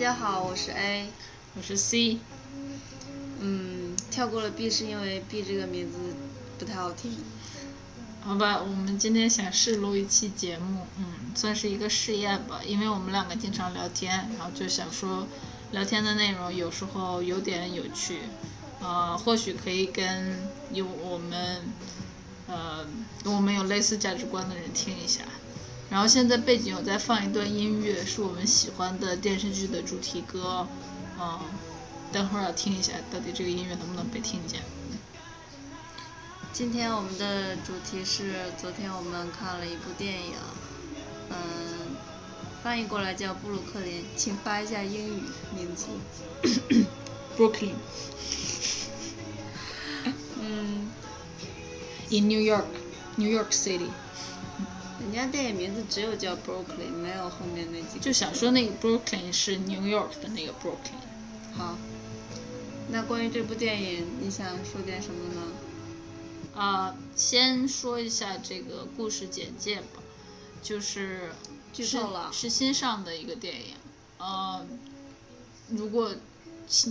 家好，我是 A，我是 C。嗯，跳过了 B 是因为 B 这个名字不太好听。好吧，我们今天想试录一期节目，嗯，算是一个试验吧，因为我们两个经常聊天，然后就想说聊天的内容有时候有点有趣，呃，或许可以跟有我们呃跟我们有类似价值观的人听一下。然后现在背景有在放一段音乐，是我们喜欢的电视剧的主题歌，嗯，等会儿要听一下，到底这个音乐能不能被听见。今天我们的主题是昨天我们看了一部电影，嗯，翻译过来叫《布鲁克林》，请发一下英语名字。Brooklyn 嗯，in New York, New York City。人家电影名字只有叫 Brooklyn，没有后面那几个。就想说那个 Brooklyn 是 New York 的那个 Brooklyn。好，那关于这部电影，你想说点什么呢？啊、先说一下这个故事简介吧，就是是剧透了是新上的一个电影，呃，如果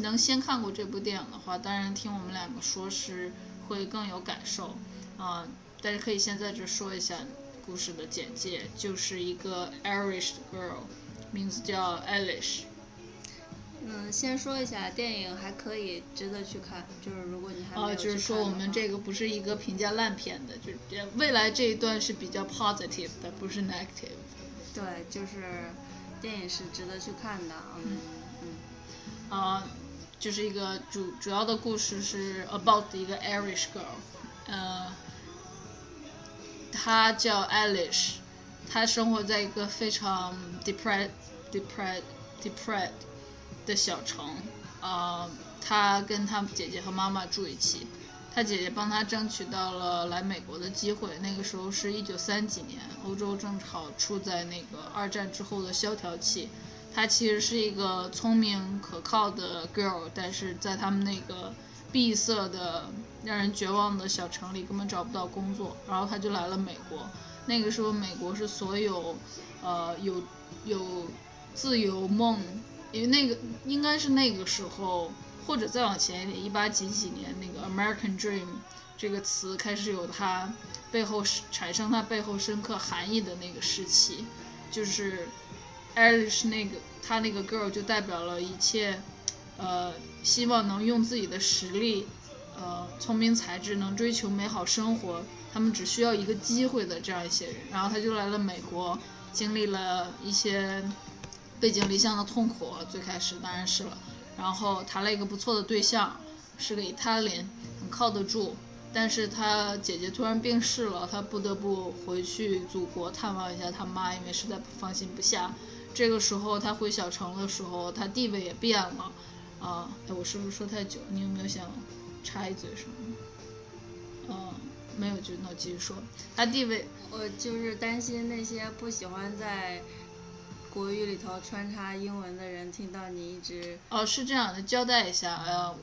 能先看过这部电影的话，当然听我们两个说是会更有感受，啊、但是可以先在这说一下故事的简介，就是一个 Irish girl，名字叫 Eilish，嗯，先说一下，电影还可以，值得去看。就是如果你还没啊，有就是说我们这个不是一个评价烂片的，就是这未来这一段是比较 positive 的，不是 negative。对，就是电影是值得去看的，嗯嗯。啊、就是一个主主要的故事是 about 一个 Irish girl，呃，她叫 Alice，她生活在一个非常 depressed depressed depressed 的小城，啊、她跟她姐姐和妈妈住一起，她姐姐帮她争取到了来美国的机会，那个时候是一九三几年，欧洲正好处在那个二战之后的萧条期。她其实是一个聪明可靠的 girl，但是在他们那个闭塞的、让人绝望的小城里根本找不到工作，然后他就来了美国。那个时候，美国是所有呃有有自由梦，因为那个应该是那个时候，或者再往前一点，一八几几年那个 American Dream 这个词开始有它背后产生它背后深刻含义的那个时期，就是。Irish 那个她那个 girl 就代表了一切，呃，希望能用自己的实力，呃，聪明才智能追求美好生活，他们只需要一个机会的这样一些人。然后他就来了美国，经历了一些背井离乡的痛苦，最开始当然是了。然后谈了一个不错的对象，是个 Italian，很靠得住。但是他姐姐突然病逝了，他不得不回去祖国探望一下他妈，因为实在放心不下。这个时候他回小城的时候，他地位也变了。啊、哎，我是不是说太久？你有没有想插一嘴什么？嗯，没有就那我继续说。他地位，我就是担心那些不喜欢在国语里头穿插英文的人，听到你一直哦，是这样的，交代一下，呃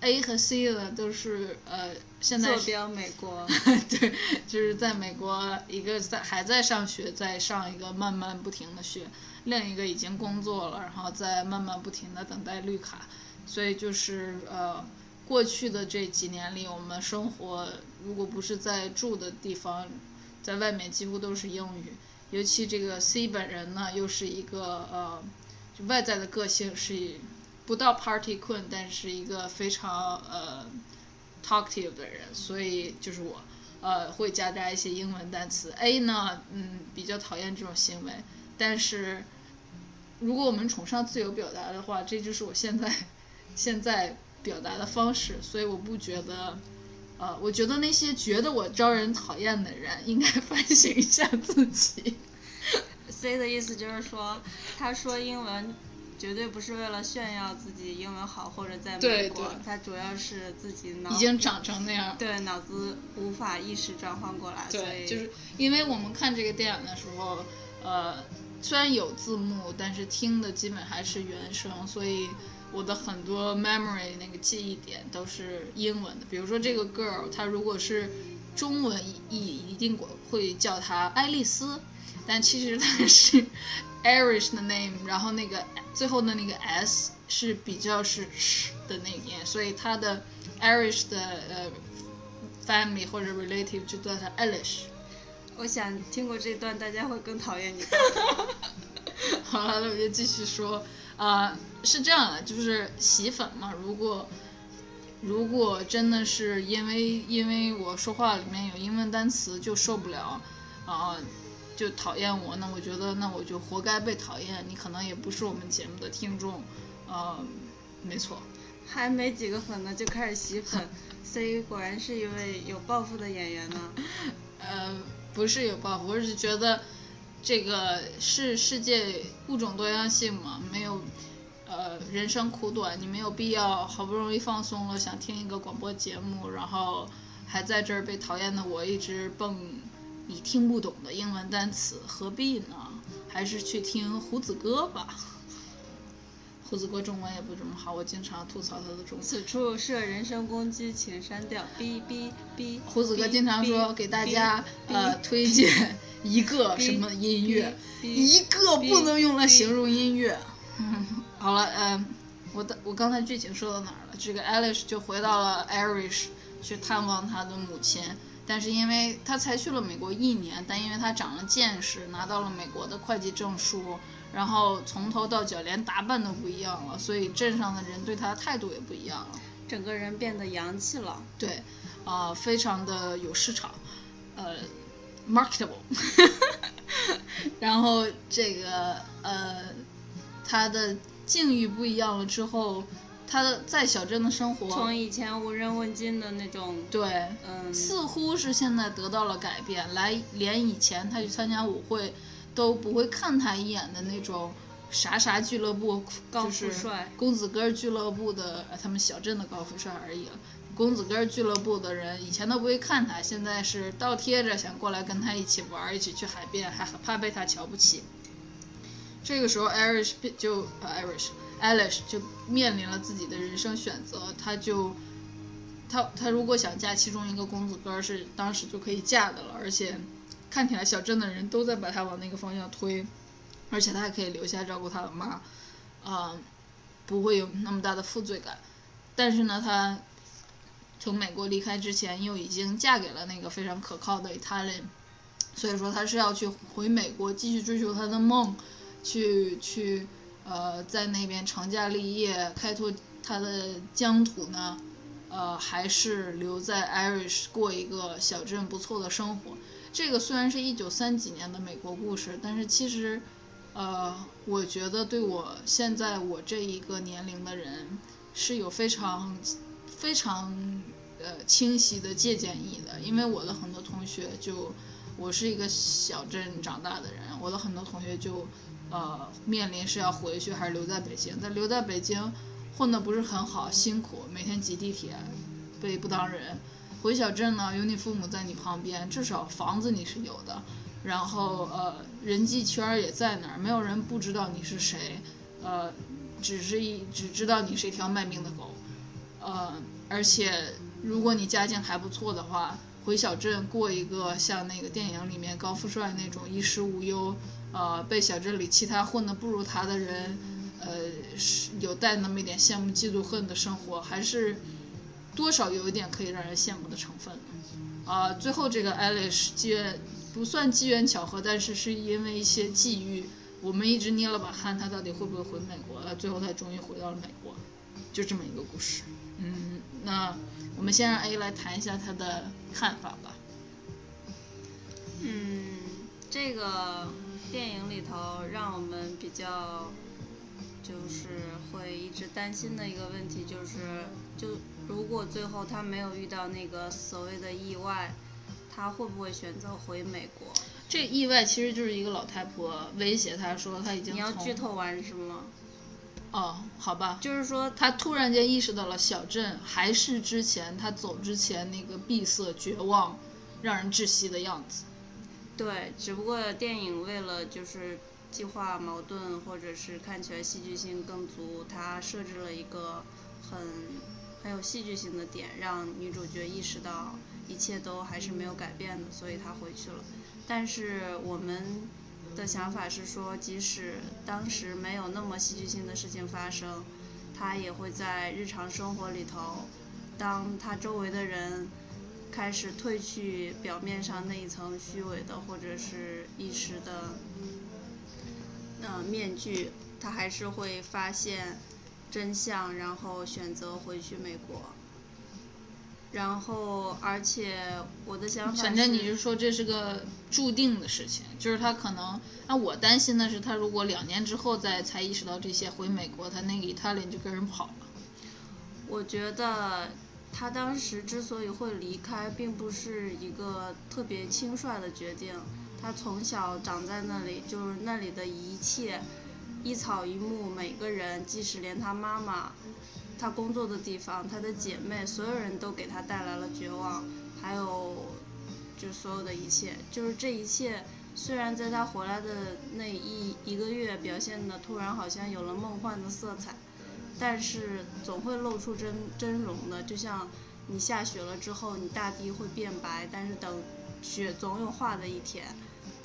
，A 和 C 呢都是呃现在是坐标美国。对，就是在美国，一个在还在上学，在上一个慢慢不停的学，另一个已经工作了，然后在慢慢不停的等待绿卡，所以就是呃，过去的这几年里，我们生活如果不是在住的地方，在外面几乎都是英语，尤其这个 C 本人呢，又是一个呃，就外在的个性是不到 party queen，但是一个非常呃 talkative 的人，所以就是我，呃，会夹杂一些英文单词。A 呢，嗯，比较讨厌这种行为，但是如果我们崇尚自由表达的话，这就是我现在现在表达的方式，所以我不觉得。呃，我觉得那些觉得我招人讨厌的人，应该 反省一下自己。C 的意思就是说，他说英文绝对不是为了炫耀自己英文好或者在美国对，他主要是自己脑已经长成那样。对脑子无法意识转换过来，所对，以就是因为我们看这个电影的时候，呃，虽然有字幕，但是听的基本还是原声，所以我的很多 memory 那个记忆点都是英文的。比如说这个 girl，她如果是中文译，一定会叫她爱丽丝，但其实她是 Irish 的 name，然后那个最后的那个 s 是比较是 sh 的那个音，所以她的 Irish 的呃 family 或者 relative 就叫她 Elish。我想听过这段，大家会更讨厌你。好了，那我就继续说，啊、是这样的，就是洗粉嘛，如果如果真的是因为因为我说话里面有英文单词就受不了，啊、就讨厌我，那我觉得那我就活该被讨厌，你可能也不是我们节目的听众，呃，没错，还没几个粉呢，就开始洗粉所以果然是一位有抱负的演员呢。呃，不是有抱负，我是觉得这个是世界物种多样性嘛，没有呃人生苦短，你没有必要好不容易放松了，想听一个广播节目，然后还在这儿被讨厌的我一直蹦你听不懂的英文单词，何必呢？还是去听胡子哥吧。胡子哥中文也不怎么好，我经常吐槽他的中文。此处设人身攻击，请删掉。哔哔哔。胡 子哥经常说给大家呃推荐一个什么音乐，一个不能用来形容音乐。嗯，好了，嗯，我的我刚才剧情说到哪儿了？这个 Alice 就回到了 Irish 去探望他的母亲，但是因为他才去了美国一年，但因为他长了见识，拿到了美国的会计证书，然后从头到脚连打扮都不一样了，所以镇上的人对他的态度也不一样了。整个人变得洋气了。对，啊、非常的有市场，呃，marketable，然后这个呃，他的境遇不一样了之后，他的在小镇的生活，从以前无人问津的那种，对，嗯，似乎是现在得到了改变，来连以前他去参加舞会都不会看他一眼的那种啥啥俱乐部，高就是富帅公子哥俱乐部的呃他们小镇的高富帅而已了。公子哥俱乐部的人以前都不会看他，现在是倒贴着想过来跟他一起玩，一起去海边，还怕被他瞧不起。这个时候，Irish 就呃 Irish Alice 就面临了自己的人生选择，他就他他如果想嫁其中一个公子哥是当时就可以嫁的了，而且看起来小镇的人都在把他往那个方向推，而且他还可以留下照顾他的妈，啊、不会有那么大的负罪感。但是呢，他从美国离开之前又已经嫁给了那个非常可靠的 Italian，所以说他是要去回美国继续追求他的梦，去去呃在那边成家立业，开拓他的疆土呢，呃还是留在 Irish 过一个小镇不错的生活。这个虽然是一九三几年的美国故事，但是其实呃我觉得对我现在我这一个年龄的人是有非常非常呃清晰的借鉴意义的，因为我的很多同学就我是一个小镇长大的人，我的很多同学就呃面临是要回去还是留在北京，但留在北京混的不是很好，辛苦，每天挤地铁，被不当人。回小镇呢，有你父母在你旁边，至少房子你是有的，然后呃人际圈也在那儿，没有人不知道你是谁，呃只是一只知道你是一条卖命的狗，呃而且如果你家境还不错的话，回小镇过一个像那个电影里面高富帅那种衣食无忧，呃被小镇里其他混的不如他的人，呃是有带那么一点羡慕嫉妒恨的生活，还是多少有一点可以让人羡慕的成分。啊、最后这个 Alice 机缘不算机缘巧合，但是是因为一些际遇，我们一直捏了把汗，他到底会不会回美国？呃，最后他终于回到了美国，就这么一个故事。嗯，那我们先让 A 来谈一下他的看法吧。嗯，这个电影里头让我们比较就是会一直担心的一个问题就是，就如果最后他没有遇到那个所谓的意外，他会不会选择回美国？这意外其实就是一个老太婆威胁他说他已经你要剧透完是吗？哦，好吧，就是说他突然间意识到了小镇还是之前他走之前那个闭塞、绝望、让人窒息的样子。对，只不过电影为了就是激化矛盾，或者是看起来戏剧性更足，他设置了一个很很有戏剧性的点，让女主角意识到一切都还是没有改变的，所以她回去了。但是我们的想法是说，即使当时没有那么戏剧性的事情发生，她也会在日常生活里头，当她周围的人开始褪去表面上那一层虚伪的或者是一时的呃面具，他还是会发现真相，然后选择回去美国。然后，而且我的想法反正你是说这是个注定的事情，就是他可能，那我担心的是他如果两年之后再才意识到这些，回美国他那个 Italian 就跟人跑了。我觉得他当时之所以会离开，并不是一个特别轻率的决定。他从小长在那里，就是那里的一切，一草一木，每个人，即使连他妈妈。他工作的地方，他的姐妹，所有人都给他带来了绝望，还有，就所有的一切，就是这一切，虽然在他回来的那一一个月表现的突然好像有了梦幻的色彩，但是总会露出真真容的，就像你下雪了之后，你大地会变白，但是等雪总有化的一天，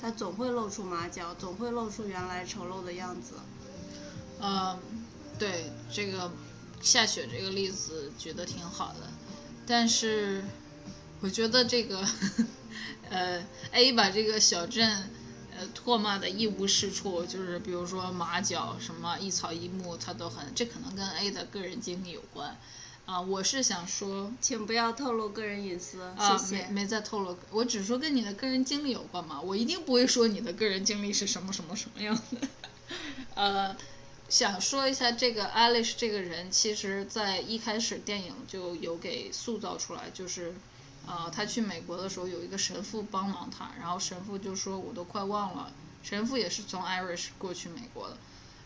它总会露出马脚，总会露出原来丑陋的样子。嗯，对这个。下雪这个例子举得挺好的，但是我觉得这个呃 A 把这个小镇呃唾骂的一无是处，就是比如说马脚什么一草一木，他都很，这可能跟 A 的个人经历有关啊。我是想说，请不要透露个人隐私，谢谢。没没在透露，我只说跟你的个人经历有关嘛，我一定不会说你的个人经历是什么什么什么样的，呃。想说一下这个 Alice 这个人，其实在一开始电影就有给塑造出来，就是，呃，他去美国的时候有一个神父帮忙他，然后神父就说我都快忘了，神父也是从 Irish 过去美国的，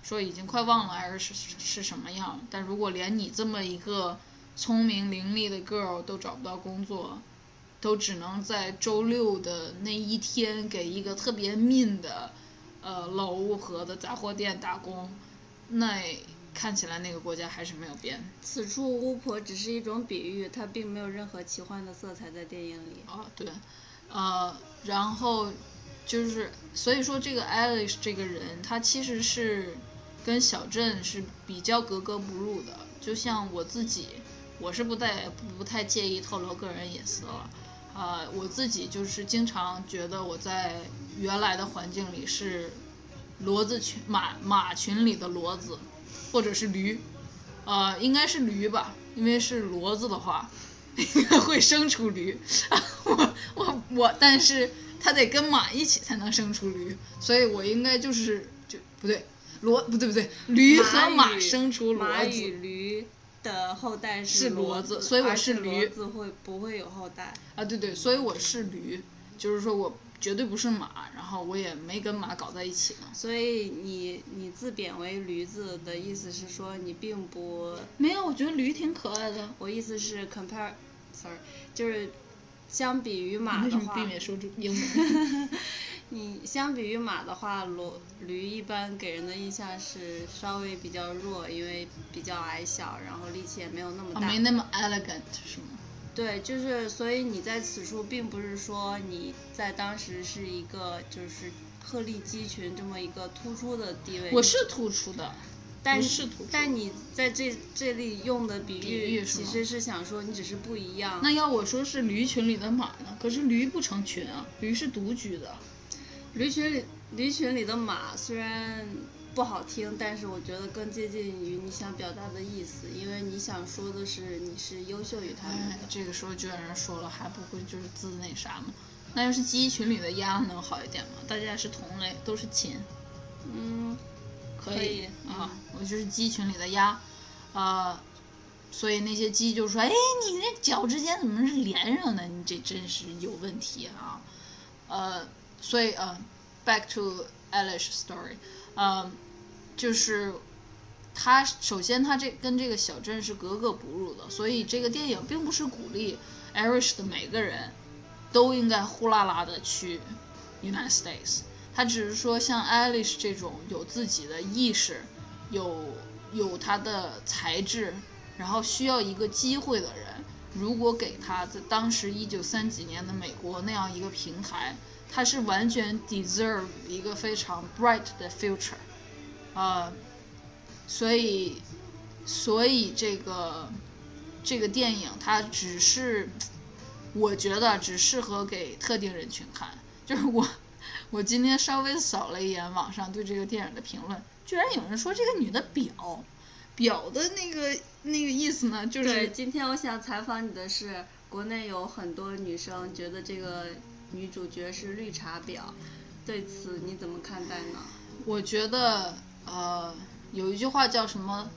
说已经快忘了 Irish 是什么样，但如果连你这么一个聪明伶俐的 girl 都找不到工作，都只能在周六的那一天给一个特别 mean 的，呃，老巫婆的杂货店打工。那看起来那个国家还是没有变。此处巫婆只是一种比喻，它并没有任何奇幻的色彩在电影里。啊，对，呃，然后就是，所以说这个 Alice 这个人，他其实是跟小镇是比较格格不入的。就像我自己，我是不太不太介意透露个人隐私了。啊，我自己就是经常觉得我在原来的环境里是。骡子群马马群里的骡子，或者是驴，呃，应该是驴吧，因为是骡子的话，应该会生出驴。我我我，但是它得跟马一起才能生出驴，所以我应该就是就不对，骡不对不对，驴和马生出骡子。马与驴的后代是骡子，所以我是驴。骡子会不会有后代？啊对对，所以我是驴，就是说我。绝对不是马，然后我也没跟马搞在一起呢。所以你你自贬为驴子的意思是说你并不没有，我觉得驴挺可爱的。我意思是 compare，sorry，就是相比于马的话，避免说出英文。你相比于马的话，骡驴一般给人的印象是稍微比较弱，因为比较矮小，然后力气也没有那么大。没那么 elegant 是吗？对，就是所以你在此处并不是说你在当时是一个就是鹤立鸡群这么一个突出的地位。我是突出的，但是但你在这这里用的比喻其实是想说你只是不一样。那要我说是驴群里的马呢？可是驴不成群啊，驴是独居的。驴群里驴群里的马虽然。不好听，但是我觉得更接近于你想表达的意思，因为你想说的是你是优秀于他们的。这个时候就有人说了，还不会就是自那啥吗？那要是鸡群里的鸭能好一点吗？大家是同类，都是禽。嗯，可以啊，我就是鸡群里的鸭，呃，所以那些鸡就说，哎，你那脚之间怎么是连上的？你这真是有问题啊。呃，所以呃，back to Alice story。嗯，就是他首先他这跟这个小镇是格格不入的，所以这个电影并不是鼓励 Irish 的每个人都应该呼啦啦的去 United States，他只是说像 Alice 这种有自己的意识、有有他的才智，然后需要一个机会的人，如果给他在当时一九三几年的美国那样一个平台，他是完全 deserve 一个非常 bright 的 future，呃，所以所以这个这个电影它只是我觉得只适合给特定人群看，就是我我今天稍微扫了一眼网上对这个电影的评论，居然有人说这个女的婊。表的那个那个意思呢，就是。今天我想采访你的是，国内有很多女生觉得这个女主角是绿茶婊，对此你怎么看待呢？我觉得呃，有一句话叫什么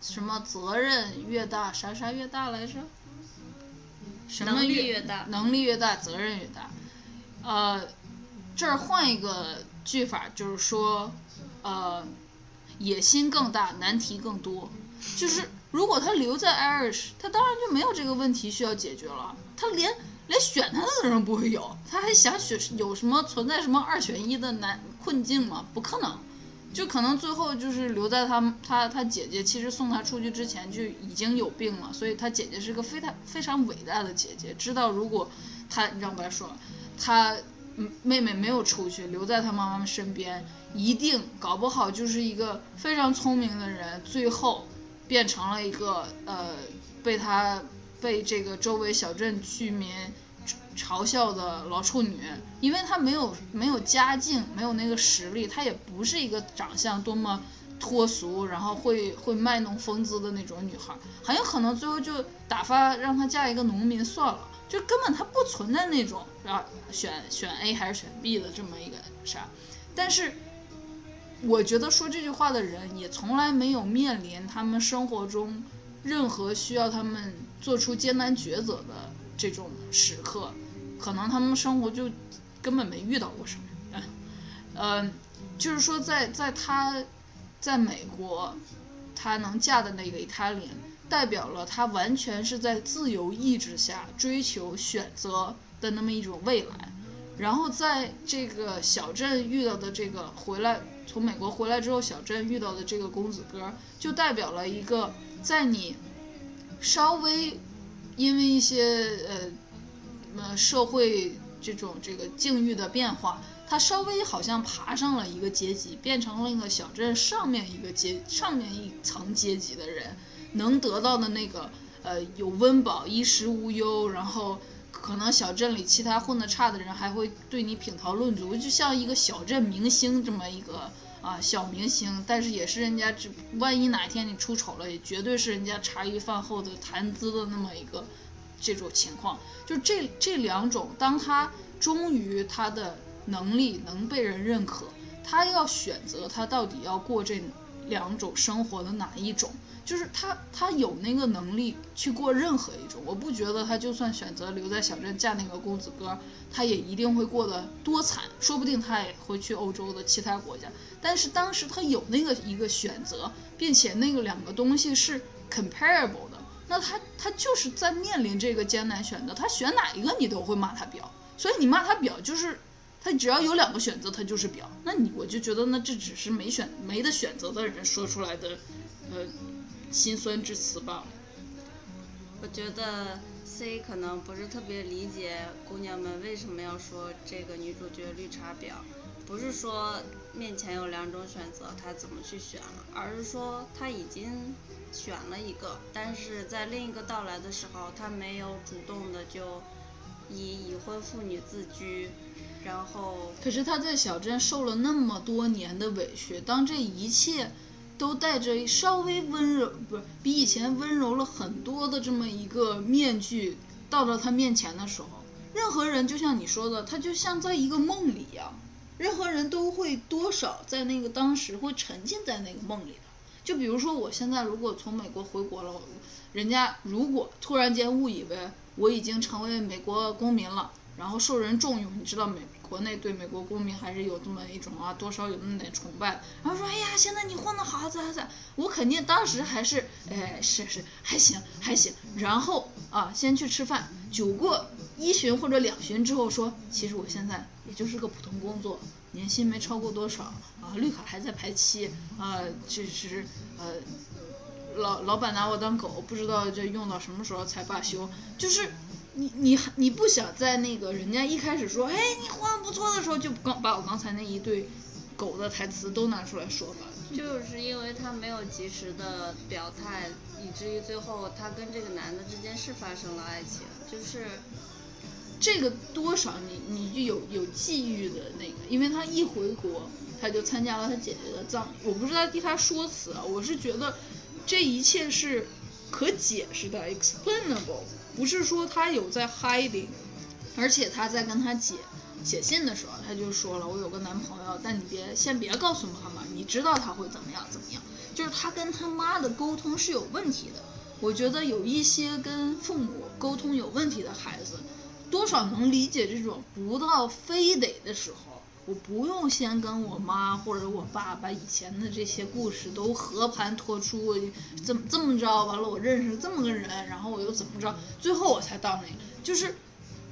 什么责任越大啥啥越大来着？什么越大？能力越大，责任越大。呃，这儿换一个句法，就是说呃。野心更大，难题更多。就是如果他留在 Irish，他当然就没有这个问题需要解决了。他连连选他的人不会有，他还想选有什么存在什么二选一的难困境吗？不可能。就可能最后就是留在他他他姐姐其实送他出去之前就已经有病了，所以他姐姐是个非常非常伟大的姐姐，知道如果他你让白说他。妹妹没有出去，留在她妈妈身边，一定搞不好就是一个非常聪明的人，最后变成了一个呃被他被这个周围小镇居民嘲笑的老处女，因为她没有没有家境，没有那个实力，她也不是一个长相多么脱俗，然后会会卖弄风姿的那种女孩，很有可能最后就打发让她嫁一个农民算了。就根本它不存在那种啊选选 A 还是选 B 的这么一个啥，但是我觉得说这句话的人也从来没有面临他们生活中任何需要他们做出艰难抉择的这种时刻，可能他们生活就根本没遇到过什么，嗯，就是说在在他在美国，他能嫁的那个伊塔琳。代表了他完全是在自由意志下追求选择的那么一种未来，然后在这个小镇遇到的这个回来从美国回来之后小镇遇到的这个公子哥，就代表了一个在你稍微因为一些呃呃社会这种这个境遇的变化，他稍微好像爬上了一个阶级，变成了一个小镇上面一个阶上面一层阶级的人。能得到的那个呃有温饱衣食无忧，然后可能小镇里其他混得差的人还会对你品头论足，就像一个小镇明星这么一个啊小明星，但是也是人家只万一哪天你出丑了，也绝对是人家茶余饭后的谈资的那么一个这种情况。就这这两种，当他终于他的能力能被人认可，他要选择他到底要过这两种生活的哪一种。就是他，他有那个能力去过任何一种。我不觉得他就算选择留在小镇嫁那个公子哥，他也一定会过得多惨。说不定他也会去欧洲的其他国家。但是当时他有那个一个选择，并且那个两个东西是 comparable 的，那他他就是在面临这个艰难选择，他选哪一个你都会骂他婊。所以你骂他婊，就是他只要有两个选择，他就是婊。那你我就觉得那这只是没选没得选择的人说出来的，呃。心酸之词吧。我觉得 C 可能不是特别理解姑娘们为什么要说这个女主角绿茶婊，不是说面前有两种选择，她怎么去选了，而是说她已经选了一个，但是在另一个到来的时候，她没有主动的就以已婚妇女自居，然后。可是他在小镇受了那么多年的委屈，当这一切。都带着稍微温柔，不是比以前温柔了很多的这么一个面具，到了他面前的时候，任何人就像你说的，他就像在一个梦里一样，任何人都会多少在那个当时会沉浸在那个梦里的。就比如说我现在如果从美国回国了，人家如果突然间误以为我已经成为美国公民了。然后受人重用，你知道美国内对美国公民还是有这么一种啊，多少有那么点崇拜。然后说，哎呀，现在你混得好，咋咋，我肯定当时还是，哎，是是，还行还行。然后啊，先去吃饭，酒过一巡或者两巡之后说，其实我现在也就是个普通工作，年薪没超过多少，啊，绿卡还在排期，啊，这是呃。老老板拿我当狗，不知道这用到什么时候才罢休。就是你你你不想在那个人家一开始说，哎，你画的不错的时候，就刚把我刚才那一对狗的台词都拿出来说吧。就是因为他没有及时的表态，以至于最后他跟这个男的之间是发生了爱情，就是这个多少你你就有有际遇的那个，因为他一回国他就参加了他姐姐的葬礼，我不是在替他说辞啊，我是觉得这一切是可解释的，explainable，不是说他有在 hiding，而且他在跟他姐。写信的时候，他就说了，我有个男朋友，但你别先别告诉妈妈，你知道他会怎么样怎么样。就是他跟他妈的沟通是有问题的。我觉得有一些跟父母沟通有问题的孩子，多少能理解这种不到非得的时候，我不用先跟我妈或者我爸把以前的这些故事都和盘托出，怎么这么着，完了我认识这么个人，然后我又怎么着，最后我才到那个，就是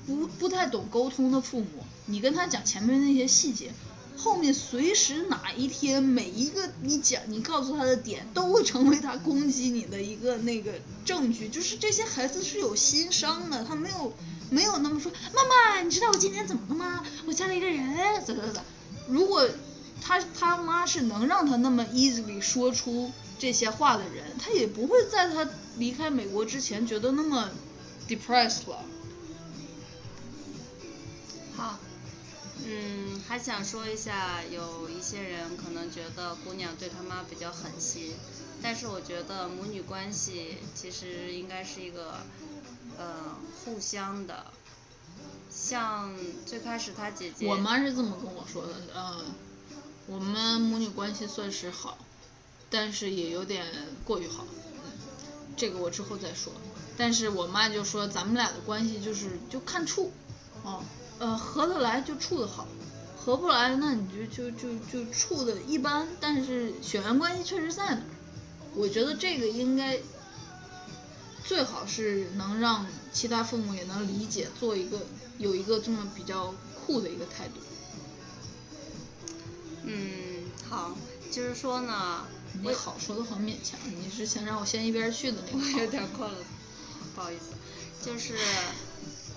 不不太懂沟通的父母。你跟他讲前面那些细节，后面随时哪一天每一个你讲你告诉他的点都会成为他攻击你的一个那个证据。就是这些孩子是有心伤的，他没有没有那么说妈妈，你知道我今天怎么了吗？我嫁了一个人，咋咋咋。如果他他妈是能让他那么 easily 说出这些话的人，他也不会在他离开美国之前觉得那么 depressed 了。好。嗯，还想说一下，有一些人可能觉得姑娘对她妈比较狠心，但是我觉得母女关系其实应该是一个，呃，互相的。像最开始她姐姐，我妈是这么跟我说的，嗯，我们母女关系算是好，但是也有点过于好，这个我之后再说。但是我妈就说咱们俩的关系就是就看处，哦。呃，合得来就处得好，合不来那你就就就就处的一般，但是血缘关系确实在那儿。我觉得这个应该最好是能让其他父母也能理解，做一个有一个这么比较酷的一个态度。嗯，好，就是说呢，你好说的很勉强，你是想让我先一边去的那个。我有点困了，不好意思，就是。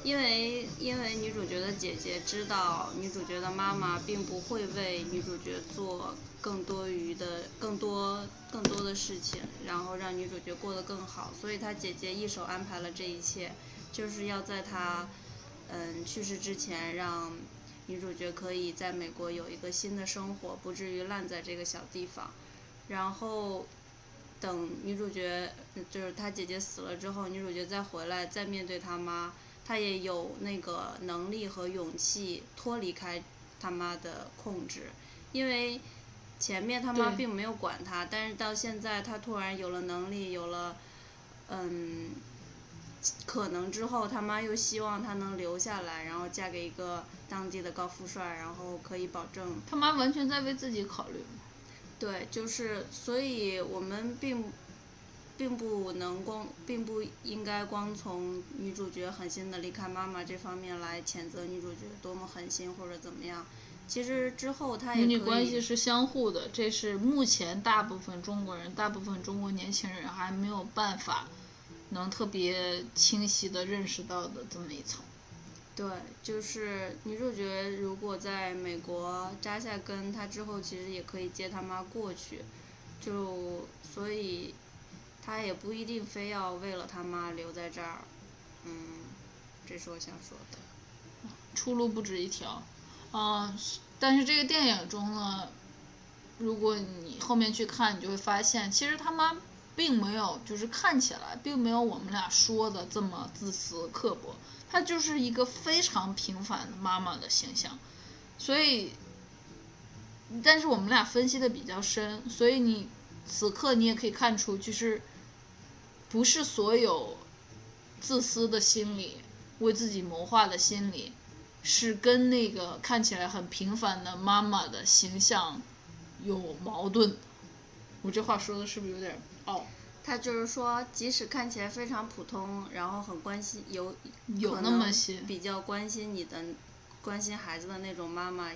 因为因为女主角的姐姐知道女主角的妈妈并不会为女主角做更多余的更多更多的事情，然后让女主角过得更好，所以她姐姐一手安排了这一切，就是要在她嗯去世之前，让女主角可以在美国有一个新的生活，不至于烂在这个小地方。然后等女主角就是她姐姐死了之后，女主角再回来再面对她妈。他也有那个能力和勇气脱离开他妈的控制，因为前面他妈并没有管他，但是到现在他突然有了能力，有了嗯可能之后，他妈又希望他能留下来，然后嫁给一个当地的高富帅，然后可以保证。他妈完全在为自己考虑。对，就是所以我们并。并不能光，并不应该光从女主角狠心的离开妈妈这方面来谴责女主角多么狠心或者怎么样。其实之后她也母女关系是相互的，这是目前大部分中国人、大部分中国年轻人还没有办法能特别清晰的认识到的这么一层。对，就是女主角如果在美国扎下根，她之后其实也可以接她妈过去，就所以。他也不一定非要为了他妈留在这儿，嗯，这是我想说的。出路不止一条，啊，但是这个电影中呢，如果你后面去看，你就会发现，其实他妈并没有，就是看起来并没有我们俩说的这么自私刻薄，她就是一个非常平凡的妈妈的形象，所以，但是我们俩分析的比较深，所以你此刻你也可以看出，就是。不是所有自私的心理、为自己谋划的心理，是跟那个看起来很平凡的妈妈的形象有矛盾。我这话说的是不是有点傲？他就是说，即使看起来非常普通，然后很关心有有那么些比较关心你的、关心孩子的那种妈妈，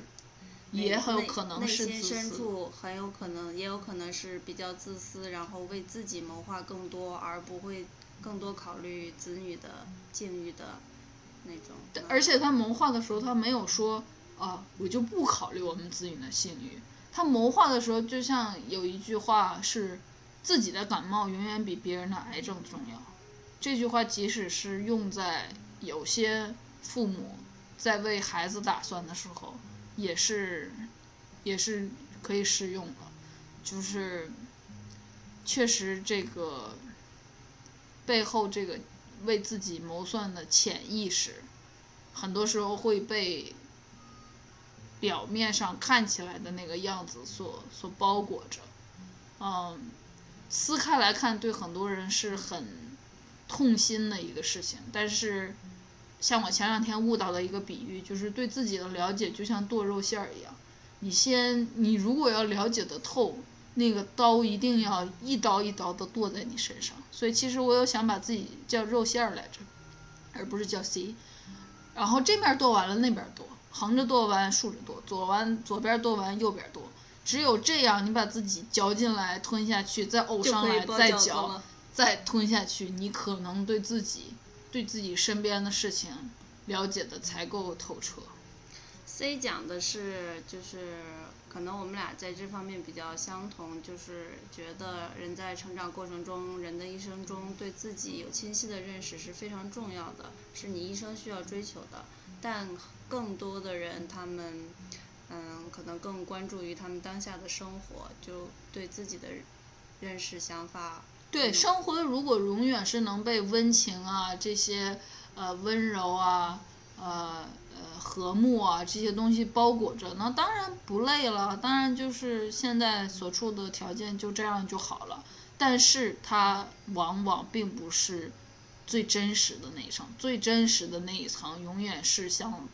也很有可能内心。深处很有可能，也有可能是比较自私，然后为自己谋划更多，而不会更多考虑子女的境遇的那种。嗯而且他谋划的时候，他没有说啊，我就不考虑我们子女的性欲。他谋划的时候，就像有一句话是，自己的感冒永远比别人的癌症重要。这句话即使是用在有些父母在为孩子打算的时候，也是也是可以适用的。就是确实这个背后这个为自己谋算的潜意识，很多时候会被表面上看起来的那个样子所所包裹着。嗯，撕开来看，对很多人是很痛心的一个事情。但是，像我前两天悟到的一个比喻，就是对自己的了解就像剁肉馅儿一样，你先，你如果要了解的透，那个刀一定要一刀一刀的剁在你身上。所以其实我有想把自己叫肉馅儿来着，而不是叫 C。然后这面剁完了，那边剁，横着剁完，竖着剁，左完左边剁完，右边剁。只有这样，你把自己嚼进来，吞下去，再呕上来，再嚼，再吞下去，你可能对自己、对自己身边的事情了解的才够透彻。C 讲的是，就是可能我们俩在这方面比较相同，就是觉得人在成长过程中，人的一生中对自己有清晰的认识是非常重要的，是你一生需要追求的。但更多的人，他们嗯，可能更关注于他们当下的生活，就对自己的认识、想法。对，生活如果永远是能被温情啊这些呃温柔啊呃呃和睦啊这些东西包裹着，那当然不累了，当然就是现在所处的条件就这样就好了。但是它往往并不是最真实的那一层，最真实的那一层永远是像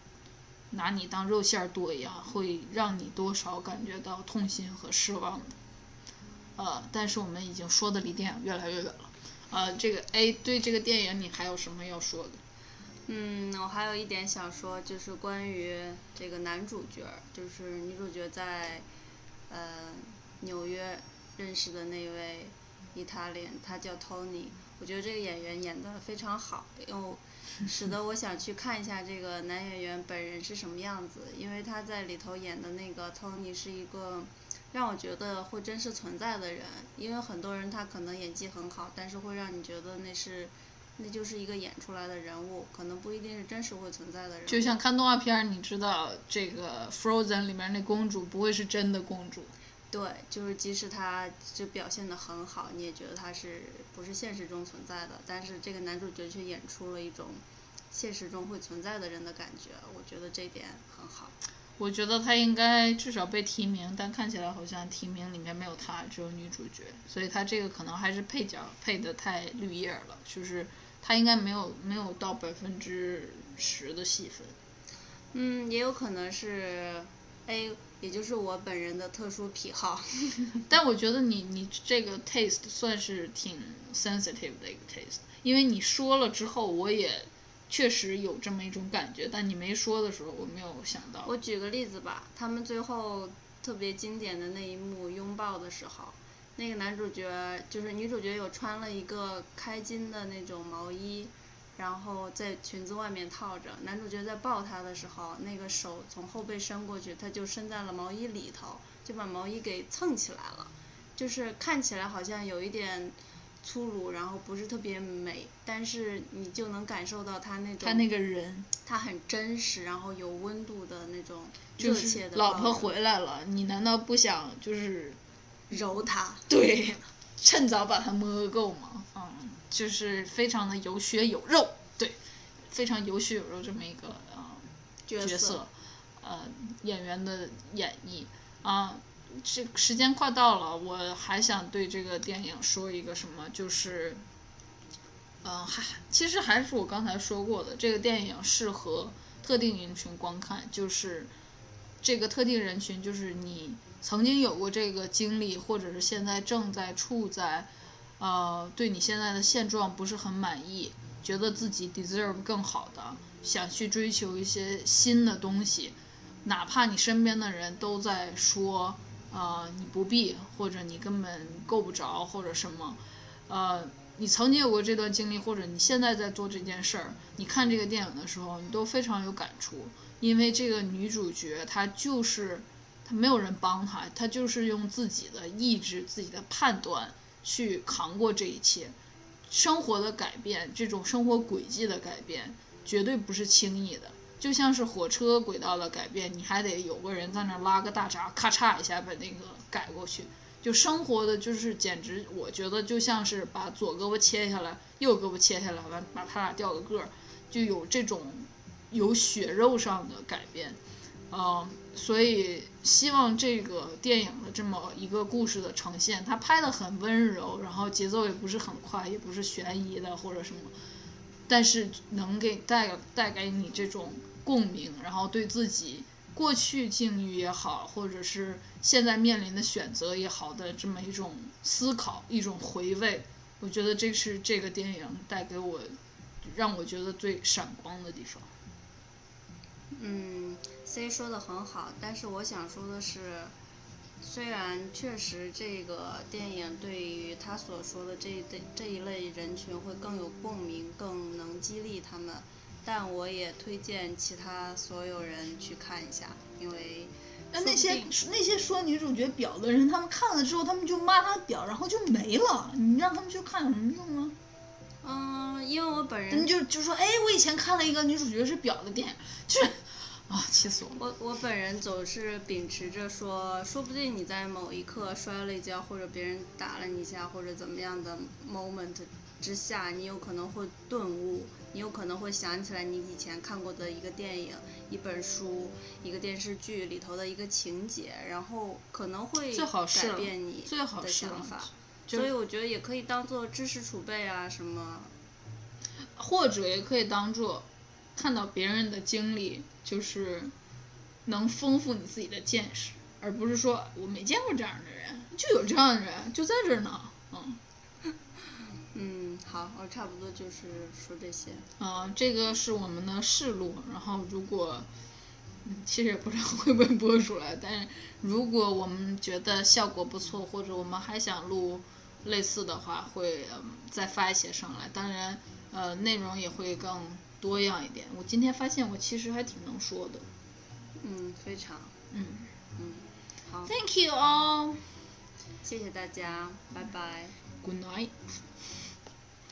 拿你当肉馅儿剁一样，会让你多少感觉到痛心和失望的。呃，但是我们已经说的离电影越来越远了。呃，这个 A 对这个电影你还有什么要说的？嗯，我还有一点想说，就是关于这个男主角，就是女主角在呃纽约认识的那位意大利人，他叫 Tony。我觉得这个演员演的非常好，又 使得我想去看一下这个男演员本人是什么样子，因为他在里头演的那个 Tony 是一个让我觉得会真实存在的人，因为很多人他可能演技很好，但是会让你觉得那是那就是一个演出来的人物，可能不一定是真实会存在的人。就像看动画片儿，你知道这个 Frozen 里面那公主不会是真的公主。对，就是即使他就表现的很好，你也觉得他是不是现实中存在的，但是这个男主角却演出了一种现实中会存在的人的感觉，我觉得这点很好。我觉得他应该至少被提名，但看起来好像提名里面没有他，只有女主角，所以他这个可能还是配角配的太绿叶了，就是他应该没有没有到百分之十的戏份。嗯，也有可能是 A，也就是我本人的特殊癖好。但我觉得你你这个 taste 算是挺 sensitive 的一个 taste，因为你说了之后，我也确实有这么一种感觉，但你没说的时候，我没有想到。我举个例子吧，他们最后特别经典的那一幕拥抱的时候，那个男主角就是女主角有穿了一个开襟的那种毛衣，然后在裙子外面套着。男主角在抱她的时候，那个手从后背伸过去，他就伸在了毛衣里头，就把毛衣给蹭起来了，就是看起来好像有一点。粗鲁，然后不是特别美，但是你就能感受到他那种他那个人他很真实，然后有温度的那种就是热切的老婆回来了，你难道不想就是揉他？对，趁早把他摸够吗？嗯，就是非常的有血有肉，对，非常有血有肉这么一个呃角色色，呃演员的演绎啊。这时间快到了，我还想对这个电影说一个什么，就是，嗯，还其实还是我刚才说过的，这个电影适合特定人群观看，就是这个特定人群就是你曾经有过这个经历，或者是现在正在处在，呃，对你现在的现状不是很满意，觉得自己 deserve 更好的，想去追求一些新的东西，哪怕你身边的人都在说，呃，你不必，或者你根本够不着，或者什么，呃，你曾经有过这段经历，或者你现在在做这件事儿，你看这个电影的时候，你都非常有感触，因为这个女主角她就是她没有人帮她，她就是用自己的意志、自己的判断去扛过这一切。生活的改变，这种生活轨迹的改变，绝对不是轻易的。就像是火车轨道的改变，你还得有个人在那拉个大闸，咔嚓一下把那个改过去。就生活的就是简直，我觉得就像是把左胳膊切下来，右胳膊切下来，完把他俩掉个个儿，就有这种有血肉上的改变。嗯，所以希望这个电影的这么一个故事的呈现，它拍的很温柔，然后节奏也不是很快，也不是悬疑的或者什么，但是能给带带给你这种共鸣，然后对自己过去境遇也好，或者是现在面临的选择也好的这么一种思考，一种回味，我觉得这是这个电影带给我让我觉得最闪光的地方。嗯，C 说的很好，但是我想说的是，虽然确实这个电影对于他所说的这一这这一类人群会更有共鸣，更能激励他们，但我也推荐其他所有人去看一下，因为那那些那些说女主角婊的人，他们看了之后，他们就骂她婊，然后就没了，你让他们去看有什么用啊？嗯，因为我本人就就说，哎，我以前看了一个女主角是婊的电影，就是啊，气死我。我我本人总是秉持着说，说不定你在某一刻摔了一跤，或者别人打了你一下，或者怎么样的 moment 之下，你有可能会顿悟，你有可能会想起来你以前看过的一个电影、一本书、一个电视剧里头的一个情节，然后可能会改变你的想法。所以我觉得也可以当做知识储备啊什么，或者也可以当做看到别人的经历，就是能丰富你自己的见识，而不是说我没见过这样的人，就有这样的人就在这儿呢，嗯。嗯，好，我差不多就是说这些。啊，这个是我们的试录，然后如果，嗯其实也不知道会不会播出来，但是如果我们觉得效果不错，或者我们还想录。类似的话会再发一些上来，当然呃内容也会更多样一点。我今天发现我其实还挺能说的。嗯，非常。嗯嗯，好。Thank you all。谢谢大家，拜拜。Good night。